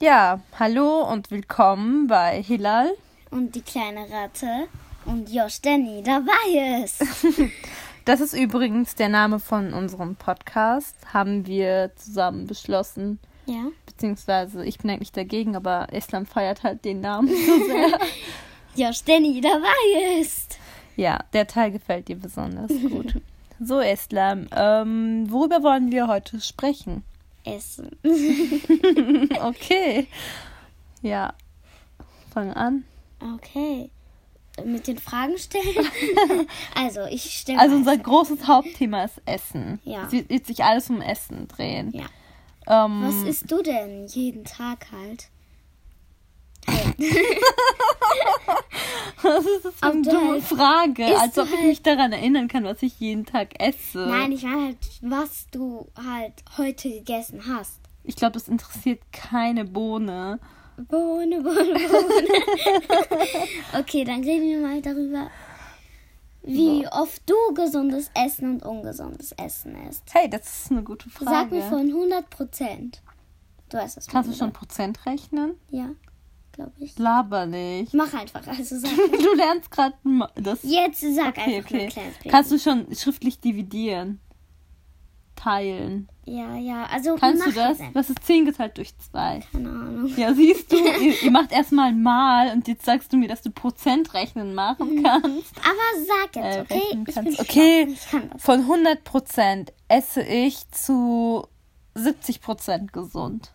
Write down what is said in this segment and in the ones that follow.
Ja, hallo und willkommen bei Hilal. Und die kleine Ratte und Josh, der nie dabei ist. Das ist übrigens der Name von unserem Podcast. Haben wir zusammen beschlossen. ja. Beziehungsweise ich bin eigentlich dagegen, aber Islam feiert halt den Namen so sehr. Josh, der nie dabei ist. ja, der Teil gefällt dir besonders gut. So, Islam, ähm, worüber wollen wir heute sprechen? Essen. Okay. Ja. Fang an. Okay. Mit den Fragen stellen? also, ich stelle Also unser großes Hauptthema ist Essen. Ja. Es wird sich alles um Essen drehen. Ja. Ähm, Was isst du denn jeden Tag halt? So eine du dumme Frage, als ob ich halt- mich daran erinnern kann, was ich jeden Tag esse. Nein, ich meine halt, was du halt heute gegessen hast. Ich glaube, das interessiert keine Bohne. Bohne, Bohne, Bohne. okay, dann reden wir mal darüber, wie oft du gesundes Essen und ungesundes Essen isst. Hey, das ist eine gute Frage. Sag mir von 100 Prozent. Du weißt das. Kannst du schon 100. Prozent rechnen? Ja, glaube ich. Laber nicht. Mach einfach. Also sag. Du lernst gerade das. Jetzt sag Okay, einfach okay. Kannst du schon schriftlich dividieren? Teilen. Ja, ja. Also Kannst du das? Was ist 10 geteilt durch 2? Keine Ahnung. Ja, siehst du, ihr, ihr macht erstmal mal und jetzt sagst du mir, dass du Prozent rechnen machen kannst. Aber sag jetzt, Äh, okay? Ich kannst. Okay. Ich kann das. Von 100 Prozent esse ich zu 70 Prozent gesund.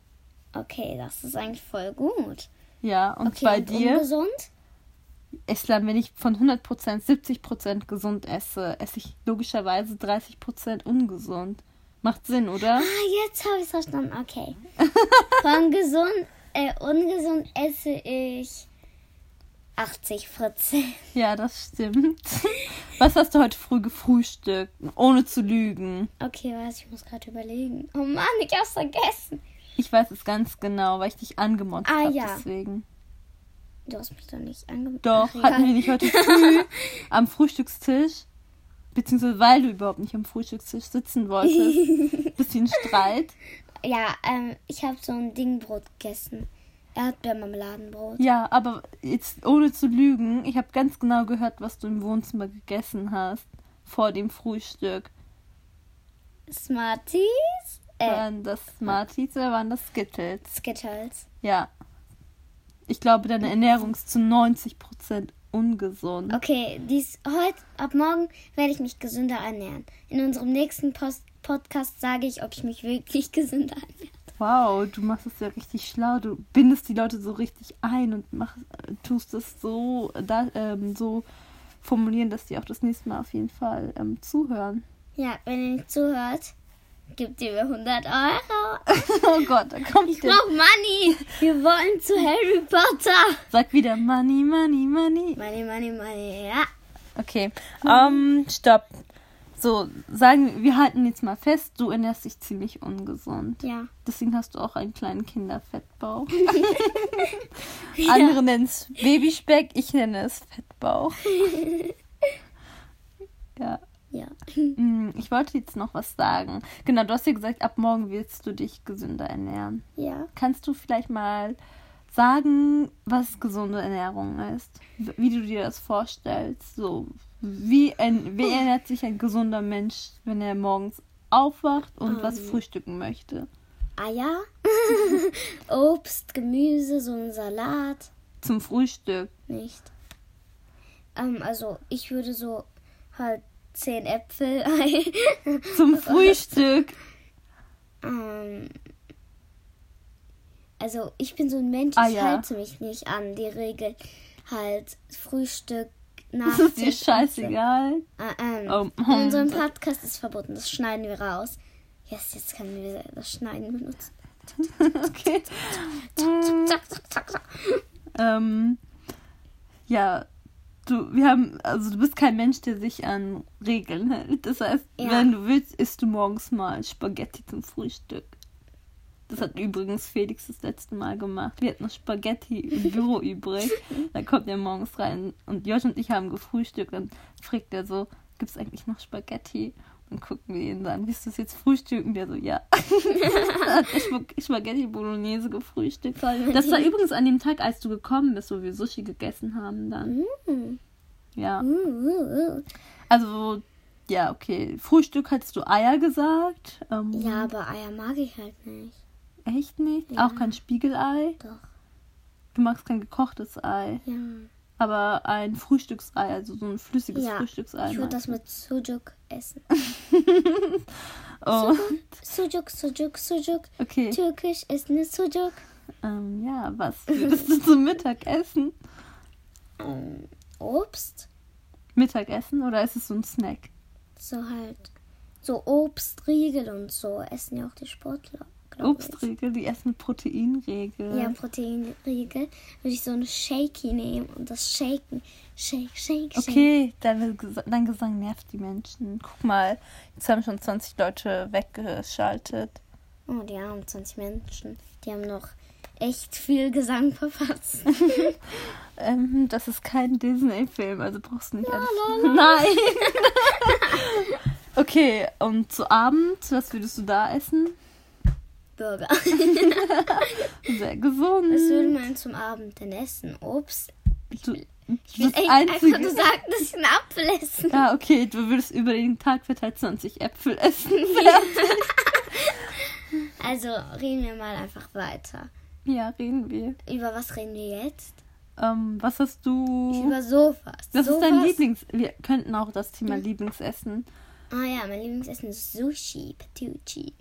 Okay, das ist eigentlich voll gut. Ja, und Okay, bei und dir, ungesund? Islam, wenn ich von 100 Prozent 70 Prozent gesund esse, esse ich logischerweise 30 Prozent ungesund. Macht Sinn, oder? Ah, jetzt habe ich es verstanden. Okay. Von gesund, äh, ungesund esse ich 80 Prozent. Ja, das stimmt. Was hast du heute früh gefrühstückt? Ohne zu lügen. Okay, was? Ich muss gerade überlegen. Oh Mann, ich hab's vergessen. Ich weiß es ganz genau, weil ich dich angemotzt Ah, habe. ja. Deswegen. Du hast mich doch nicht angemacht. Doch, Ach, hatten wir egal. nicht heute früh am Frühstückstisch, beziehungsweise weil du überhaupt nicht am Frühstückstisch sitzen wolltest, bisschen Streit. Ja, ähm, ich habe so ein Dingbrot gegessen. Erdbeermarmeladenbrot. Ja, aber jetzt ohne zu lügen, ich habe ganz genau gehört, was du im Wohnzimmer gegessen hast vor dem Frühstück. Smarties? Äh, Waren das Smarties oder waren das Skittles? Skittles. Ja. Ich glaube, deine Ernährung ist zu 90% ungesund. Okay, dies heute, ab morgen werde ich mich gesünder ernähren. In unserem nächsten Post Podcast sage ich, ob ich mich wirklich gesünder ernähre. Wow, du machst es ja richtig schlau. Du bindest die Leute so richtig ein und mach, tust es so, da, ähm, so formulieren, dass die auch das nächste Mal auf jeden Fall ähm, zuhören. Ja, wenn ihr nicht zuhört, ihr mir 100 Euro. oh Gott, da kommt Ich brauche Money. Wir wollen zu Harry Potter. Sag wieder Money, Money, Money. Money, money, money. Ja. Okay, ähm, stopp. So, sagen wir halten jetzt mal fest, du ernährst dich ziemlich ungesund. Ja. Deswegen hast du auch einen kleinen Kinderfettbauch. Andere nennen es Babyspeck, ich nenne es Fettbauch. ja. Ja. Mm, Ich wollte jetzt noch was sagen. Genau, du hast ja gesagt, ab morgen willst du dich gesünder ernähren. Ja. Kannst du vielleicht mal sagen, was gesunde Ernährung ist? Wie du dir das vorstellst? So, wie, ein, wie ernährt sich ein gesunder Mensch, wenn er morgens aufwacht und was Ähm. frühstücken möchte? Eier. Obst, Gemüse, so ein Salat. Zum Frühstück. Nicht. Ähm, also ich würde so halt 10 Äpfel. Zum Frühstück. ähm, also ich bin so ein Mensch, Ah, ich ja. halte mich nicht an die Regel. Halt Frühstück nach. Das ist dir 10, 15. scheißegal. Äh, ähm, Oh, in unserem Podcast ist verboten, das schneiden wir raus. Yes, jetzt können wir das Schneiden benutzen. Okay. Ähm, ja, du, wir haben, also du bist kein Mensch, der sich an Regeln hält. Das heißt, Ja. wenn du willst, isst du morgens mal Spaghetti zum Frühstück. Das hat übrigens Felix das letzte Mal gemacht. Wir hatten noch Spaghetti im Büro übrig. Da kommt er morgens rein und Josh und ich haben gefrühstückt. Dann fragt er so, gibt es eigentlich noch Spaghetti? Dann gucken wir ihn an, willst du es jetzt frühstücken? Der so, ja. Hat Spag- Spaghetti Bolognese gefrühstückt. Das war übrigens an dem Tag, als du gekommen bist, wo wir Sushi gegessen haben dann. Mm. Ja. Uh, uh, uh. Also, ja, okay. Frühstück hattest du Eier gesagt. Ähm, Ja, aber Eier mag ich halt nicht. Echt nicht? Ja. Auch kein Spiegelei? Doch. Du magst kein gekochtes Ei. Ja. Aber ein Frühstücksei, also so ein flüssiges Ja, Frühstücksei. Ich würde das mit Sujuk essen. Oh, Sujuk, Sujuk, Sujuk. okay. Türkisch ist eine Sujuk. Ähm, ja, was würdest du zum Mittagessen? Ähm, Obst. Mittagessen oder ist es so ein Snack? So halt. So Obstriegel und so essen ja auch die Sportler. Glaub ich. Obstriegel, die essen mit Proteinriegel. Ja, Proteinriegel. Würde ich so eine Shaky nehmen und das shaken. Shake, shake, shake. Okay, dein, dein Gesang nervt die Menschen. Guck mal, jetzt haben schon 20 Leute weggeschaltet. Oh, die armen 20 Menschen. Die haben noch echt viel Gesang verpasst. Ähm, das ist kein Disney-Film, also brauchst du nicht alles. Nein! okay, und zu Abend, was würdest du da essen? Burger. Sehr gesund. Was würde man zum Abend denn essen? Obst? Ich will das echt einzige. einfach nur sagen, dass ich einen Apfel essen. ja, okay, du würdest über den Tag verteilt 20 Äpfel essen. Also reden wir mal einfach weiter. ja, reden wir. Über was reden wir jetzt? Ähm, was hast du? Über Sofas. Ist Sofas? dein Lieblings... Wir könnten auch das Thema Lieblingsessen. Ah ja, mein Lieblingsessen ist Sushi Patucci.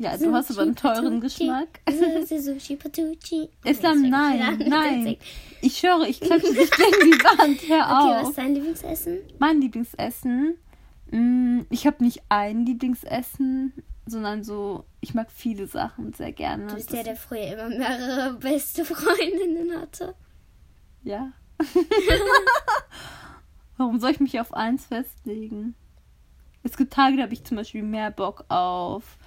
Ja, du hast aber einen teuren Geschmack. Islam, nein, nein. Ich schwöre, ich klatsche dich gegen die Wand. Hör Okay, was auf. ist dein Lieblingsessen? Mein Lieblingsessen. mm, Ich habe nicht ein Lieblingsessen, sondern so, ich mag viele Sachen sehr gerne. Du bist der, der früher immer mehrere beste Freundinnen hatte. ja. Warum soll ich mich auf eins festlegen? Es gibt Tage, da habe ich zum Beispiel mehr Bock auf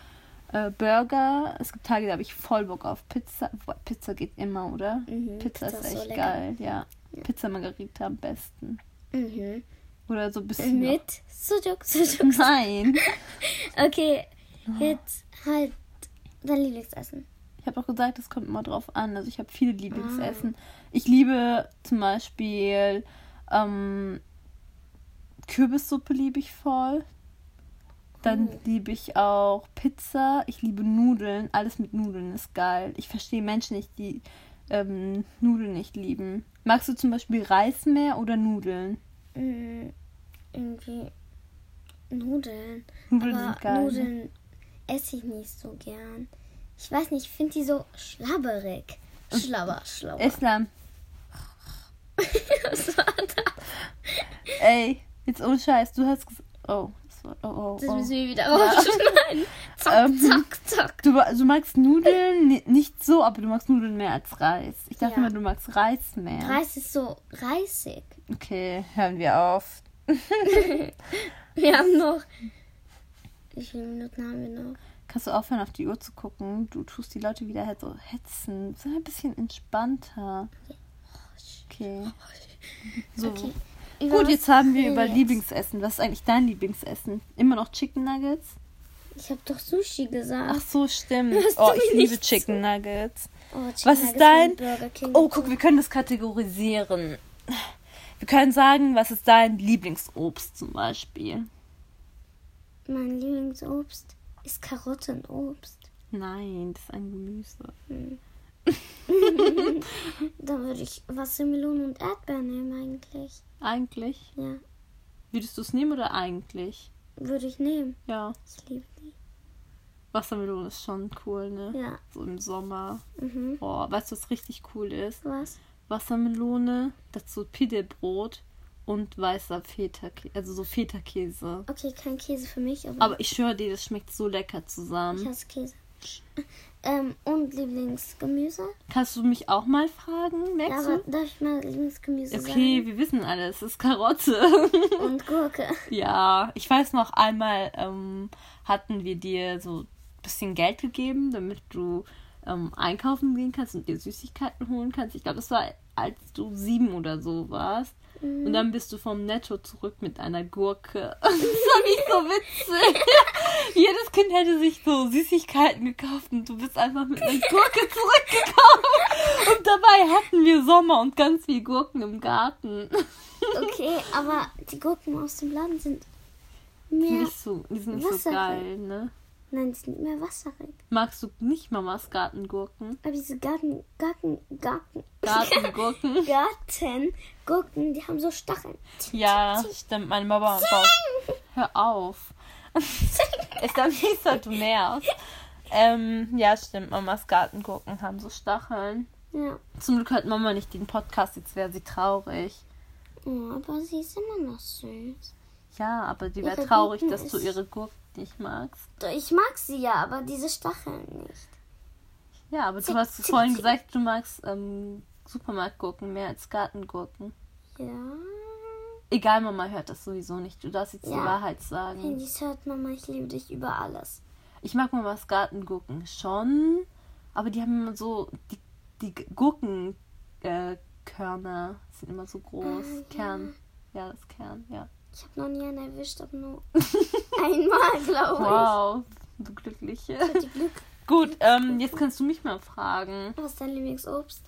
äh, Burger. Es gibt Tage, da habe ich voll Bock auf Pizza. Pizza geht immer, oder? Mhm, Pizza, Pizza ist ist so echt lecker. geil, ja. Pizza Margarita am besten. Mhm. Oder so ein bisschen. Mit Sujuk, Sujuk. Nein. Okay, jetzt halt dein Lieblingsessen. Ich habe auch gesagt, es kommt immer drauf an. Also ich habe viele Ah. Lieblingsessen. Ich liebe zum Beispiel ähm, Kürbissuppe liebe ich voll. Dann Oh. liebe ich auch Pizza. Ich liebe Nudeln. Alles mit Nudeln ist geil. Ich verstehe Menschen nicht, die ähm, Nudeln nicht lieben. Magst du zum Beispiel Reis mehr oder Nudeln? Mm, irgendwie Nudeln. Nudeln Aber sind geil. ne? Nudeln esse ich nicht so gern. Ich weiß nicht, ich finde die so schlabberig. Schlabber, schlabber. Islam. Was war das? Ey, jetzt ohne Scheiß. Du hast gesagt. Oh, das war. Oh, oh, Das oh. müssen wir wieder rausschneiden. Zack, Ähm, zack, zack. Du, du magst Nudeln ni- nicht so, aber du magst Nudeln mehr als Reis. Ich dachte Ja. immer, du magst Reis mehr. Reis ist so reisig. Okay, hören wir auf. Wir haben noch. Wie viele Minuten haben wir noch? Kannst du aufhören, auf die Uhr zu gucken? Du tust die Leute wieder halt so hetzen. Sei ein bisschen entspannter. Okay. So. Okay. Gut, jetzt haben wir über? Lieblingsessen. Was ist eigentlich dein Lieblingsessen? Immer noch Chicken Nuggets? Ich habe doch Sushi gesagt. Ach so, stimmt. Oh, ich liebe Chicken Nuggets. Oh, Chicken Was ist Nuggets dein- Burger King. Oh, guck, wir können das kategorisieren. Wir können sagen, was ist dein Lieblingsobst zum Beispiel? Mein Lieblingsobst ist Karottenobst. Nein, das ist ein Gemüse. Dann würde ich Wassermelonen und Erdbeeren nehmen eigentlich. Eigentlich? Ja, Würdest du es nehmen oder eigentlich? würde ich nehmen. Ja, Ich liebe die. Wassermelone ist schon cool, ne? Ja. So im Sommer. Mhm. Boah, weißt du, was richtig cool ist? Was? Wassermelone, dazu Pidebrot und weißer Feta-Käse, also so Feta-Käse. Okay, kein Käse für mich, aber, Aber ich schwöre dir, das schmeckt so lecker ich zusammen. hasse Käse. Ähm, und Lieblingsgemüse? Kannst du mich auch mal fragen, Ja, aber du? darf ich mal Lieblingsgemüse Okay, wir wissen alles, es ist Karotte. sagen? Und Gurke. ja, ich weiß noch einmal ähm, hatten wir dir so ein bisschen Geld gegeben, damit du ähm, einkaufen gehen kannst und dir Süßigkeiten holen kannst. Ich glaube, das war als du sieben oder so warst. Mhm. Und dann bist du vom Netto zurück mit einer Gurke. Das fand ich so witzig. Jedes Kind hätte sich so Süßigkeiten gekauft und du bist einfach mit einer Gurke zurückgekommen. Und dabei hatten wir Sommer und ganz viel Gurken im Garten. Okay, aber die Gurken aus dem Laden sind mehr. Nicht so, die sind nicht so geil, ne? Nein, die sind mehr wasserig. Magst du nicht Mamas Gartengurken? Aber diese Garten, Garten, Garten, Gartengurken? Gartengurken, die haben so Stacheln. ja, stimmt. Meine Mama baut. Hör auf. Ist nicht so, du nervst. Ähm, ja, stimmt. Mamas Gartengurken haben so Stacheln. Ja. Zum Glück hört Mama nicht den Podcast, jetzt wäre sie traurig. Oh, aber sie ist immer noch süß. Ja, aber die wäre traurig, dass du ihre Gurken nicht magst. Ich mag sie ja, aber diese Stacheln nicht. Ja, aber du hast vorhin gesagt, du magst ähm, Supermarktgurken mehr als Gartengurken. Ja. Egal, Mama hört das sowieso nicht. Du darfst jetzt die Ja. Wahrheit sagen. Handys hört Mama, ich liebe dich über alles. Ich mag Mamas Gartengurken schon, aber die haben immer so, die, die Gurkenkörner äh, sind immer so groß. Ah, ja. Kern. Ja, das Kern, ja. Ich habe noch nie einen erwischt, aber nur einmal, glaube Wow, du Glückliche. ich. Ich hatte Glück. Gut, ähm, jetzt kannst du mich mal fragen. Was ist dein Lieblingsobst?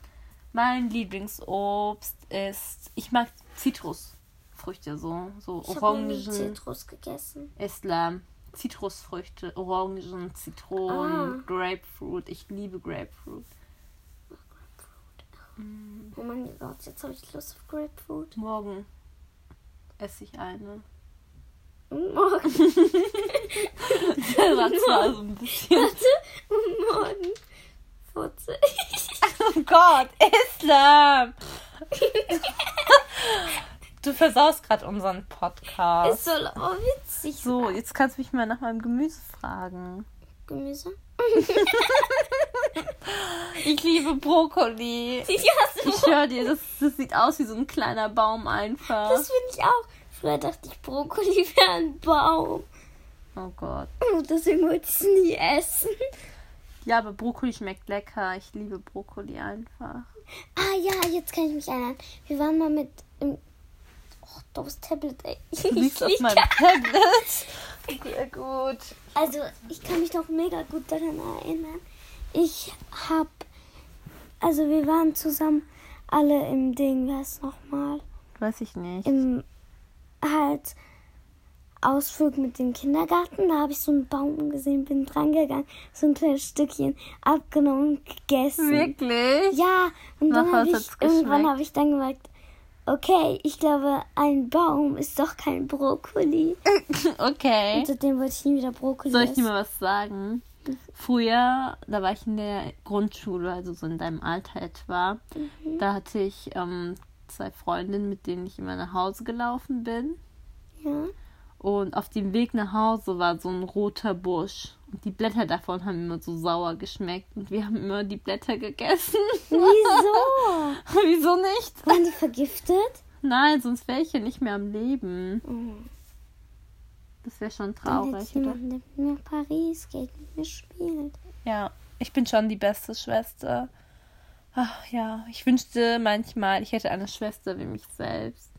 Mein Lieblingsobst ist, ich mag Zitrusfrüchte, so, so Ich habe noch nie Orangen, Zitrus gegessen. Islam, Zitrusfrüchte, Orangen, Zitronen, Ah. Grapefruit. Ich liebe Grapefruit. Oh mein Gott, jetzt habe ich Lust auf Grapefruit. Morgen esse ich eine. Morgen. Das war zwar so ein bisschen. Morgen. Furze. Oh Gott, Islam! Du versaust gerade unseren Podcast. Ist so oh, witzig. So, jetzt kannst du mich mal nach meinem Gemüse fragen. Gemüse? Ich liebe Brokkoli. Ja, so. Ich höre dir, das, das sieht aus wie so ein kleiner Baum einfach. Das finde ich auch. Früher dachte ich, Brokkoli wäre ein Baum. Oh Gott. Und deswegen wollte ich es nie essen. Ja, aber Brokkoli schmeckt lecker. Ich liebe Brokkoli einfach. Ah ja, jetzt kann ich mich erinnern. Wir waren mal mit im Oh, das Tablet, ey. Du liegst auf meinem Tablet. Sehr gut. Also, ich kann mich noch mega gut daran erinnern. Ich hab. Also, wir waren zusammen alle im Ding, ist nochmal? Weiß ich nicht. Im halt Ausflug mit dem Kindergarten. Da habe ich so einen Baum gesehen, bin dran gegangen, so ein kleines Stückchen abgenommen und gegessen. Wirklich? Ja, und Nach dann was habe ich irgendwann habe ich dann gemerkt, okay, ich glaube, ein Baum ist doch kein Brokkoli. Okay. Und seitdem wollte ich nie wieder Brokkoli Soll ich dir mal was sagen? Früher, da war ich in der Grundschule, also so in deinem Alter etwa. Mhm. Da hatte ich ähm, zwei Freundinnen, mit denen ich immer nach Hause gelaufen bin. Ja. Und auf dem Weg nach Hause war so ein roter Busch. Und die Blätter davon haben immer so sauer geschmeckt. Und wir haben immer die Blätter gegessen. Wieso? Wieso nicht? Waren die vergiftet? Nein, sonst wäre ich ja nicht mehr am Leben. Oh, Das wäre schon traurig, oder? mit mir Paris geht, mit mir spielt. Ja, ich bin schon die beste Schwester. Ach ja, ich wünschte manchmal, ich hätte eine Schwester wie mich selbst.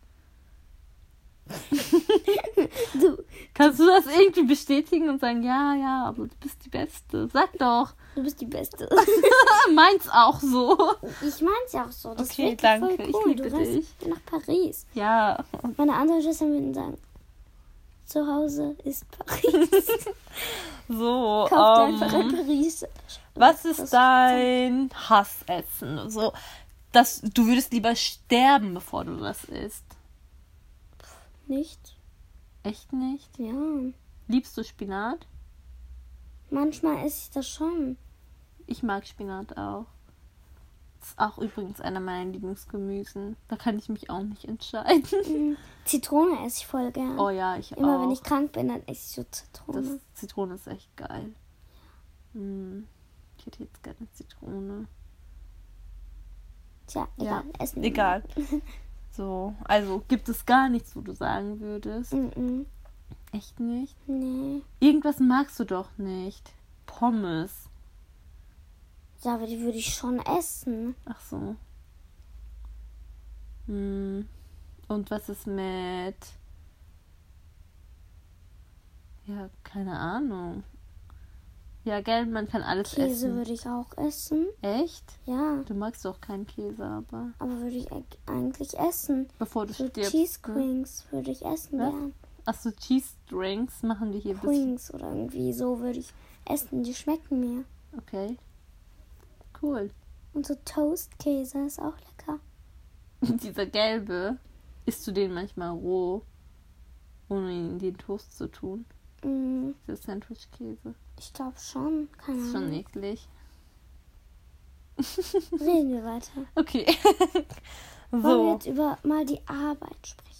Du, Kannst du das irgendwie bestätigen und sagen, ja, ja, aber du bist die Beste. Sag doch. du bist die Beste. Meins auch so. Ich mein's ja auch so. Das Okay, danke, voll ich cool. liebe du dich. nach Paris. Ja, Meine anderen Schwestern würden sagen, zu Hause ist Paris. so. Kauf dir einfach ein Ähm, Paris. was Das- ist dein Hassessen? So, dass du würdest lieber sterben, bevor du das isst. Nicht? Echt nicht? Ja. Liebst du Spinat? Manchmal esse ich das schon. Ich mag Spinat auch. Ist auch übrigens einer meiner Lieblingsgemüsen. Da kann ich mich auch nicht entscheiden. Mhm. Zitrone esse ich voll gern. Oh ja, ich Immer auch. wenn ich krank bin, dann esse ich so Zitrone. das Zitrone ist echt geil. Mm, Ich hätte jetzt gerne Zitrone. Tja, Ja, egal. Essen wir Egal. So, also gibt es gar nichts, wo du sagen würdest. mal. Mhm. Echt nicht? Nee. Irgendwas magst du doch nicht. Pommes. Ja, aber die würde ich schon essen. Ach so. Hm. Und was ist mit. Ja, keine Ahnung. Ja, gell, man kann alles Käse essen. würde ich auch essen. Echt? Ja, Du magst doch keinen Käse, aber. aber würde ich eig- eigentlich essen. Bevor du So stirbst. Cheese ne? Queens würde ich essen Was? gern. Achso, Cheese Drinks machen wir hier. Queens oder irgendwie so würde ich essen. Die schmecken mir. Okay. Cool. Und so Toastkäse ist auch lecker. Dieser gelbe, isst du den manchmal roh, ohne ihn in den Toast zu tun? Mm, Dieser Sandwich-Käse. Ich glaube schon. Keine Ist schon eklig. Reden wir weiter. Okay. Wollen wir so. jetzt über mal die Arbeit sprechen?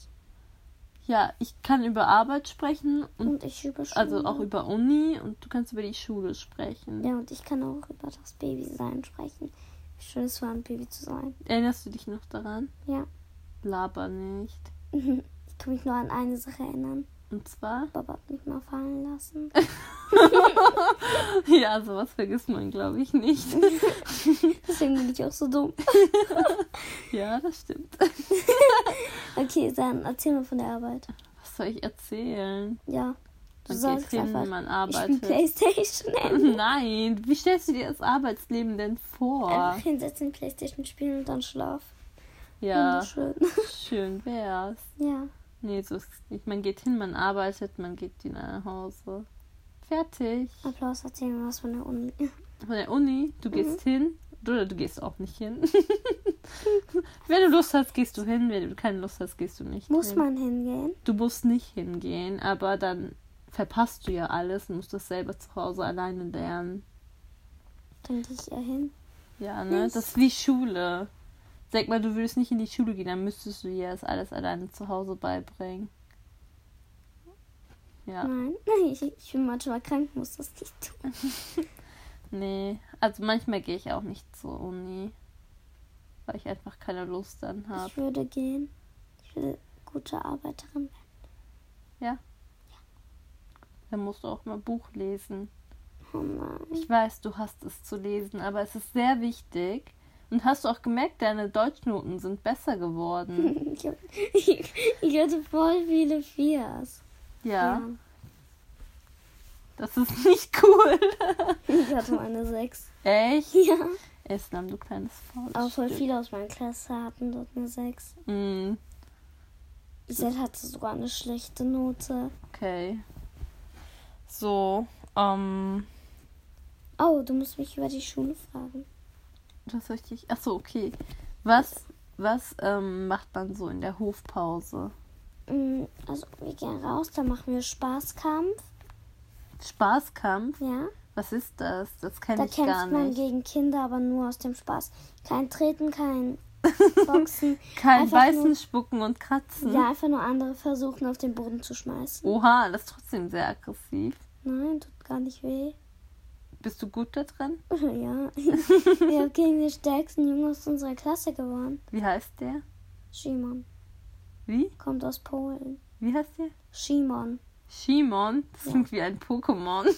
Ja, ich kann über Arbeit sprechen und Und ich über Schule. also auch über Uni und du kannst über die Schule sprechen. Ja, und ich kann auch über das Babysein sprechen. Wie schön es war, ein Baby zu sein. Erinnerst du dich noch daran? Ja. Laber nicht. Ich kann mich nur an eine Sache erinnern. Und zwar? Hat mich mal fallen lassen. ja, sowas vergisst man, glaube ich, nicht. Deswegen bin ich auch so dumm. ja, das stimmt. Okay, dann erzähl mal von der Arbeit. Was soll ich erzählen? Ja. Du Man sagst hin, einfach, man ich spiele arbeitet. Playstation. Nein, wie stellst du dir das Arbeitsleben denn vor? Einfach hinsetzen, Playstation spielen und dann schlaf. Ja, Wunderschön. schön wär's. Ja. Nee, so ist es nicht. Man geht hin, man arbeitet, man geht wieder nach Hause. Fertig. Applaus, erzähl mir was von der Uni. Von der Uni, du gehst Mhm. hin oder du gehst auch nicht hin. wenn du Lust hast, gehst du hin. Wenn du keine Lust hast, gehst du nicht Muss hin. man hingehen? Du musst nicht hingehen, aber dann verpasst du ja alles und musst das selber zu Hause alleine lernen. Dann gehe ich ja hin. Ja, ne? Das ist wie Schule. Sag mal, du würdest nicht in die Schule gehen, dann müsstest du dir das alles alleine zu Hause beibringen. Ja, Nein, ich, ich bin manchmal krank, muss das nicht tun. nee. Also manchmal gehe ich auch nicht zur Uni, weil ich einfach keine Lust dann habe. Ich würde gehen. Ich will gute Arbeiterin werden. Dann musst du auch mal Buch lesen. Oh nein. Ich weiß, du hast es zu lesen, aber es ist sehr wichtig. Und hast du auch gemerkt, deine Deutschnoten sind besser geworden. Ich, hatte voll viele Viers. Ja, das ist nicht cool. Ich hatte mal eine Sechs. Echt? Ja. Islam, du kleines Faulstück. Aber voll viele aus meiner Klasse hatten dort eine Sechs. Mm, Isel hatte sogar eine schlechte Note. okay. So, ähm, Oh, du musst mich über die Schule fragen. Ich dich... Achso, okay. Was, was ähm, macht man so in der Hofpause? Mm, Also, wir gehen raus, dann machen wir Spaßkampf. Spaßkampf? Ja. Was ist das? Das kenne Da ich gar kämpft man nicht. gegen Kinder, aber nur aus dem Spaß. Kein Treten, kein Boxen. Kein einfach Beißen, nur- Spucken und Kratzen. Ja, einfach nur andere versuchen, auf den Boden zu schmeißen. Oha, das ist trotzdem sehr aggressiv. Nein, tut gar nicht weh. Bist du gut da drin? Ja. Wir haben gegen den stärksten Jungen aus unserer Klasse gewonnen. Wie heißt der? Shimon. Wie? Kommt aus Polen. Wie heißt der? Shimon. Shimon. Das klingt wie ein Pokémon.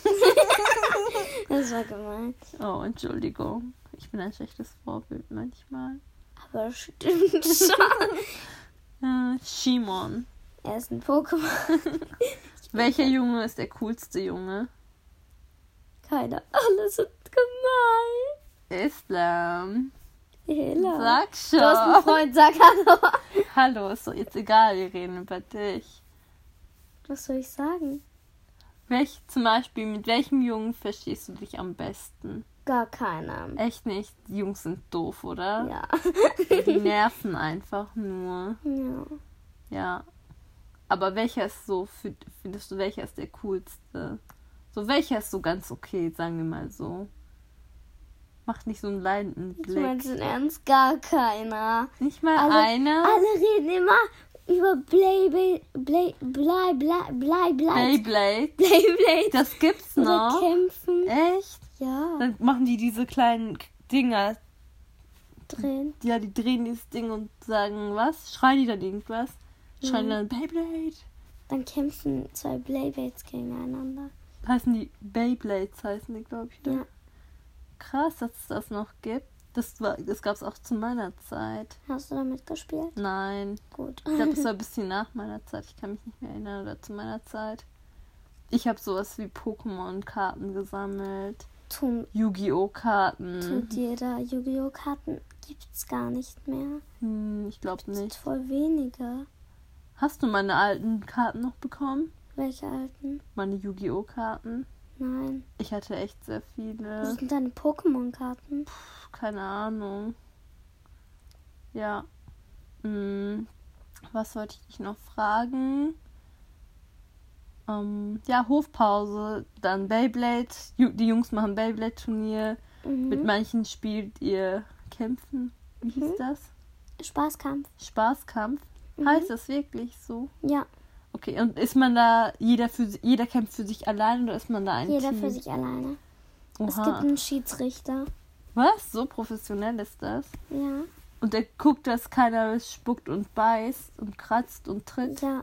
Das war gemein. Oh, Entschuldigung. Ich bin ein schlechtes Vorbild manchmal. Aber stimmt schon. Shimon. Er ist ein Pokémon. Welcher Junge ist der coolste Junge? Keiner. Alle sind gemein. Islam. Hela. Sag Du hast einen schon. Freund, sag Hallo. Hallo, ist doch jetzt egal, wir reden über dich. Was soll ich sagen? Welch, zum Beispiel, mit welchem Jungen verstehst du dich am besten? Gar keiner. Echt nicht? Die Jungs sind doof, oder? Ja. Die nerven einfach nur. ja. Ja. Aber welcher ist so, findest du, welcher ist der coolste? So, welcher ist so ganz okay, sagen wir mal so. Macht nicht so einen leidenden Blick. meinst in Ernst gar keiner. Nicht mal Alle- einer? Alle reden immer über Blei, Blei, Blei, Blei, Beyblade. Blei, Das gibt's Oder noch. kämpfen. Echt? Ja, Dann machen die diese kleinen Dinger. drehen. Ja, die drehen dieses Ding und sagen was? Schreien die dann irgendwas? Schreien Mhm. dann Beyblade? Dann kämpfen zwei Beyblades gegeneinander. Heißen die Beyblades, heißen die, glaube ich. Ja. Krass, dass es das noch gibt. Das, war, das gab es auch zu meiner Zeit. Hast du damit gespielt? Nein. Gut. Ich glaube, das war ein bisschen nach meiner Zeit. Ich kann mich nicht mehr erinnern oder zu meiner Zeit. Ich habe sowas wie Pokémon-Karten gesammelt. Yu-Gi-Oh! Karten. tut jeder Yu-Gi-Oh! Karten gibt's gar nicht mehr. Hm, ich glaube Gibt nicht. voll wenige. Hast du meine alten Karten noch bekommen? Welche alten? Meine Yu-Gi-Oh! Karten? Nein. Ich hatte echt sehr viele. sind deine Pokémon-Karten? Keine Ahnung. Ja. Hm, was wollte ich dich noch fragen? Ähm, ja, Hofpause, dann Beyblade. Die Jungs machen Beyblade-Turnier. Mhm. Mit manchen spielt ihr Kämpfen. Wie hieß Mhm. das? Spaßkampf. Spaßkampf. Mhm. Heißt das wirklich so? Ja, Okay, und ist man da, jeder für jeder kämpft für sich allein oder ist man da ein jeder Team? für sich alleine. Es gibt Oha. einen Schiedsrichter. Was? So professionell ist das? Ja, Und der guckt, dass keiner spuckt und beißt und kratzt und tritt. ja.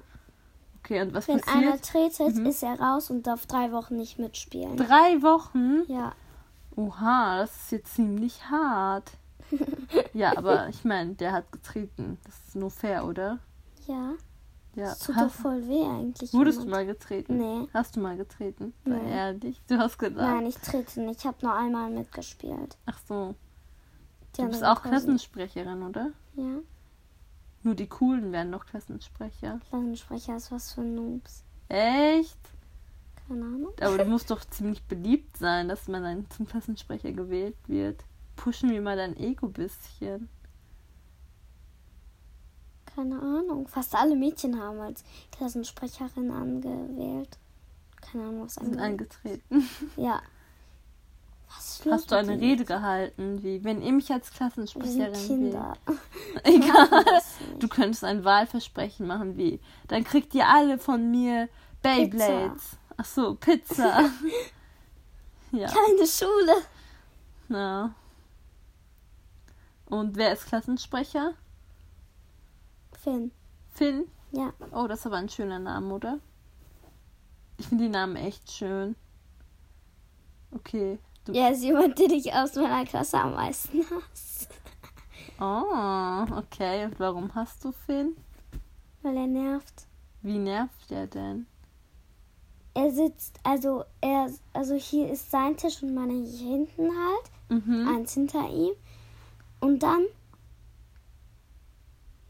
Okay, und was Wenn einer passiert? tretet, Mhm. ist er raus und darf drei Wochen nicht mitspielen. Drei Wochen? Ja, Oha, das ist jetzt ziemlich hart. ja, aber ich meine, der hat getreten. Das ist nur fair, oder? ja. Ja. Das tut doch voll weh eigentlich. wurdest du mal getreten? Nee. Hast du mal getreten? Sei Nee. ehrlich. Du hast gedacht. Nein, ich trete nicht. Ich habe nur einmal mitgespielt. Ach so. Die Du bist auch Kurse- Klassensprecherin, oder? Ja, Nur die Coolen werden doch Klassensprecher. Klassensprecher ist was für Noobs. Echt? Keine Ahnung. Aber du musst doch ziemlich beliebt sein, dass man dann zum Klassensprecher gewählt wird. Pushen wir mal dein Ego bisschen. Keine Ahnung. Fast alle Mädchen haben als Klassensprecherin angewählt. Keine Ahnung, was Sind angewählt. angetreten. Ja. Was ist Hast du eine? Rede gehalten, wie wenn ihr mich als Klassensprecherin sind Kinder. wählt? Egal. Du könntest ein Wahlversprechen machen wie, dann kriegt ihr alle von mir Beyblades. Ach so, Pizza. ja. Keine Schule. ja. Und wer ist Klassensprecher? Finn. Finn? Ja. Oh, das ist aber ein schöner Name, oder? Ich finde die Namen echt schön. Okay. Du Ja, ist jemand, den ich aus meiner Klasse am meisten hasse. Oh, okay. Und warum hast du Finn? Weil er nervt. Wie nervt der denn? Er sitzt, also er, also hier ist sein Tisch und meiner hier hinten halt. Mhm. Eins hinter ihm. Und dann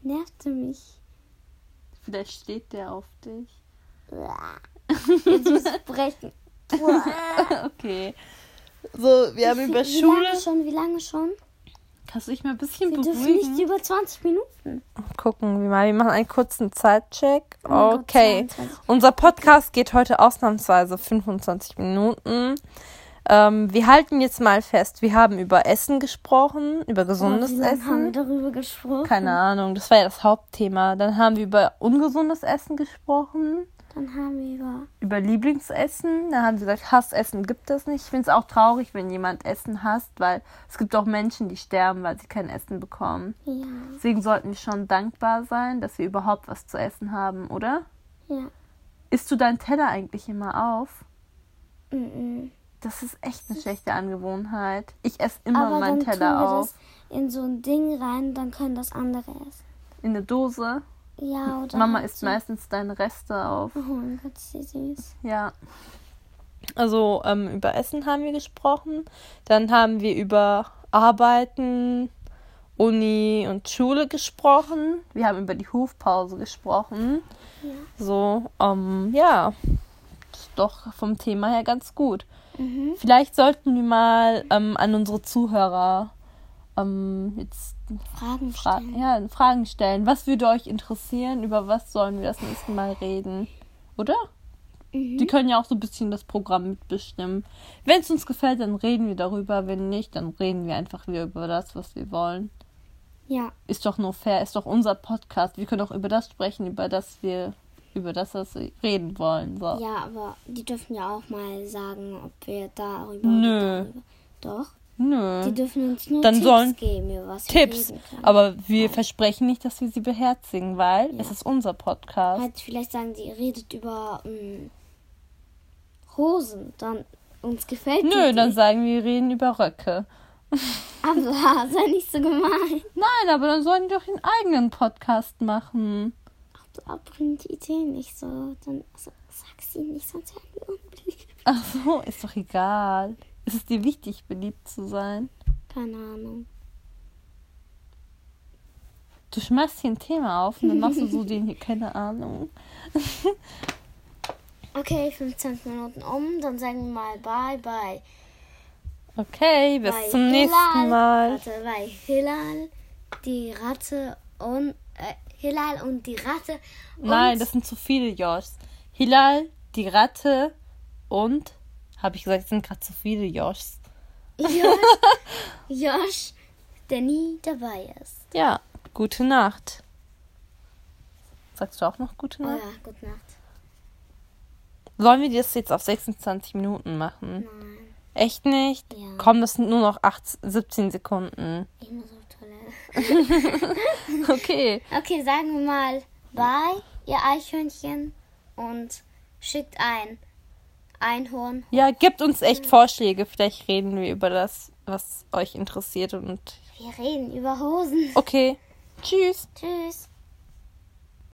nervt er mich. Vielleicht steht der auf dich. Jetzt muss ich brechen. okay. So, wir haben wie, über wie Schule. lange schon? Wie lange schon? Kannst du dich mal ein bisschen Wir dürfen nicht beruhigen? über 20 Minuten. Gucken wir mal. Wir machen einen kurzen Zeitcheck. Oh Gott, Okay. 22. Unser Podcast geht heute ausnahmsweise 25 Minuten. Ähm, wir halten jetzt mal fest, wir haben über Essen gesprochen, über gesundes oh, lange haben wir Essen. darüber gesprochen? Keine Ahnung, das war ja das Hauptthema. Dann haben wir über ungesundes Essen gesprochen, Dann haben wir über über Lieblingsessen. Dann haben sie gesagt, Hassessen gibt es nicht. Ich finde es auch traurig, wenn jemand Essen hasst, weil es gibt auch Menschen, die sterben, weil sie kein Essen bekommen. ja, Deswegen sollten wir schon dankbar sein, dass wir überhaupt was zu essen haben, oder? ja. Isst du deinen Teller eigentlich immer auf? Mm -mm. Das ist echt eine schlechte Angewohnheit. Ich esse immer Aber meinen dann tun Teller wir auf. das in so ein Ding rein, dann können das andere essen. In eine Dose. Ja, oder? Mama halt isst so. meistens deine Reste auf. Oh mein Gott, ist die süß. Ja. Also ähm, über Essen haben wir gesprochen. Dann haben wir über Arbeiten, Uni und Schule gesprochen. Wir haben über die Hofpause gesprochen. So, ähm, ja. Ist doch vom Thema her ganz gut. Mhm. Vielleicht sollten wir mal ähm, an unsere Zuhörer ähm, jetzt Fragen Fra stellen. ja, Fragen stellen. Was würde euch interessieren? Über was sollen wir das nächste Mal reden? Oder? Mhm. Die können ja auch so ein bisschen das Programm mitbestimmen. Wenn es uns gefällt, dann reden wir darüber. Wenn nicht, dann reden wir einfach wieder über das, was wir wollen. Ja, Ist doch nur fair, ist doch unser Podcast. Wir können auch über das sprechen, über das wir, über das, was wir reden wollen. So. ja, aber die dürfen ja auch mal sagen, ob wir darüber Nö. darüber. Doch. Nö. Die dürfen uns nur Dann Tipps sollen- geben, über was wir Tipps. reden können. Aber wir versprechen nicht, dass wir sie beherzigen, weil Ja. es ist unser Podcast. halt vielleicht sagen, die redet über mm, Hosen. Dann uns gefällt die Nö, dann nicht. sagen wir, wir reden über Röcke. Aber sei nicht so gemein. Nein, aber dann sollen die doch ihren eigenen Podcast machen. Du bring die Idee nicht so. Dann also, sag sie nicht, sonst werden wir unbeliebt. Ach so, ist doch egal. Ist es dir wichtig, beliebt zu sein? Keine Ahnung. Du schmeißt hier ein Thema auf und dann machst du so den hier, keine Ahnung. Okay, 15 Minuten um. Dann sagen wir mal bye bye. Okay, bis Bei zum nächsten Hilal- Mal. Warte, bei Hilal, die Ratte und äh, Hilal und die Ratte. Und Nein, das sind zu viele Joshs. Hilal, die Ratte und. Habe ich gesagt, es sind gerade zu viele Joshs. Josh, Josh, der nie dabei ist. Ja, gute Nacht. Sagst du auch noch gute Oh Nacht? ja, gute Nacht. Sollen wir das jetzt auf 26 Minuten machen? Nein, Echt nicht? Ja. Komm, das sind nur noch 8, 17 Sekunden. ich muss auf. Okay. Okay, sagen wir mal bye, ihr Eichhörnchen. Und schickt ein Einhorn. Ja, gebt uns echt Vorschläge. Vielleicht reden wir über das, was euch interessiert. Und Wir reden über Hosen. okay. Tschüss. Tschüss.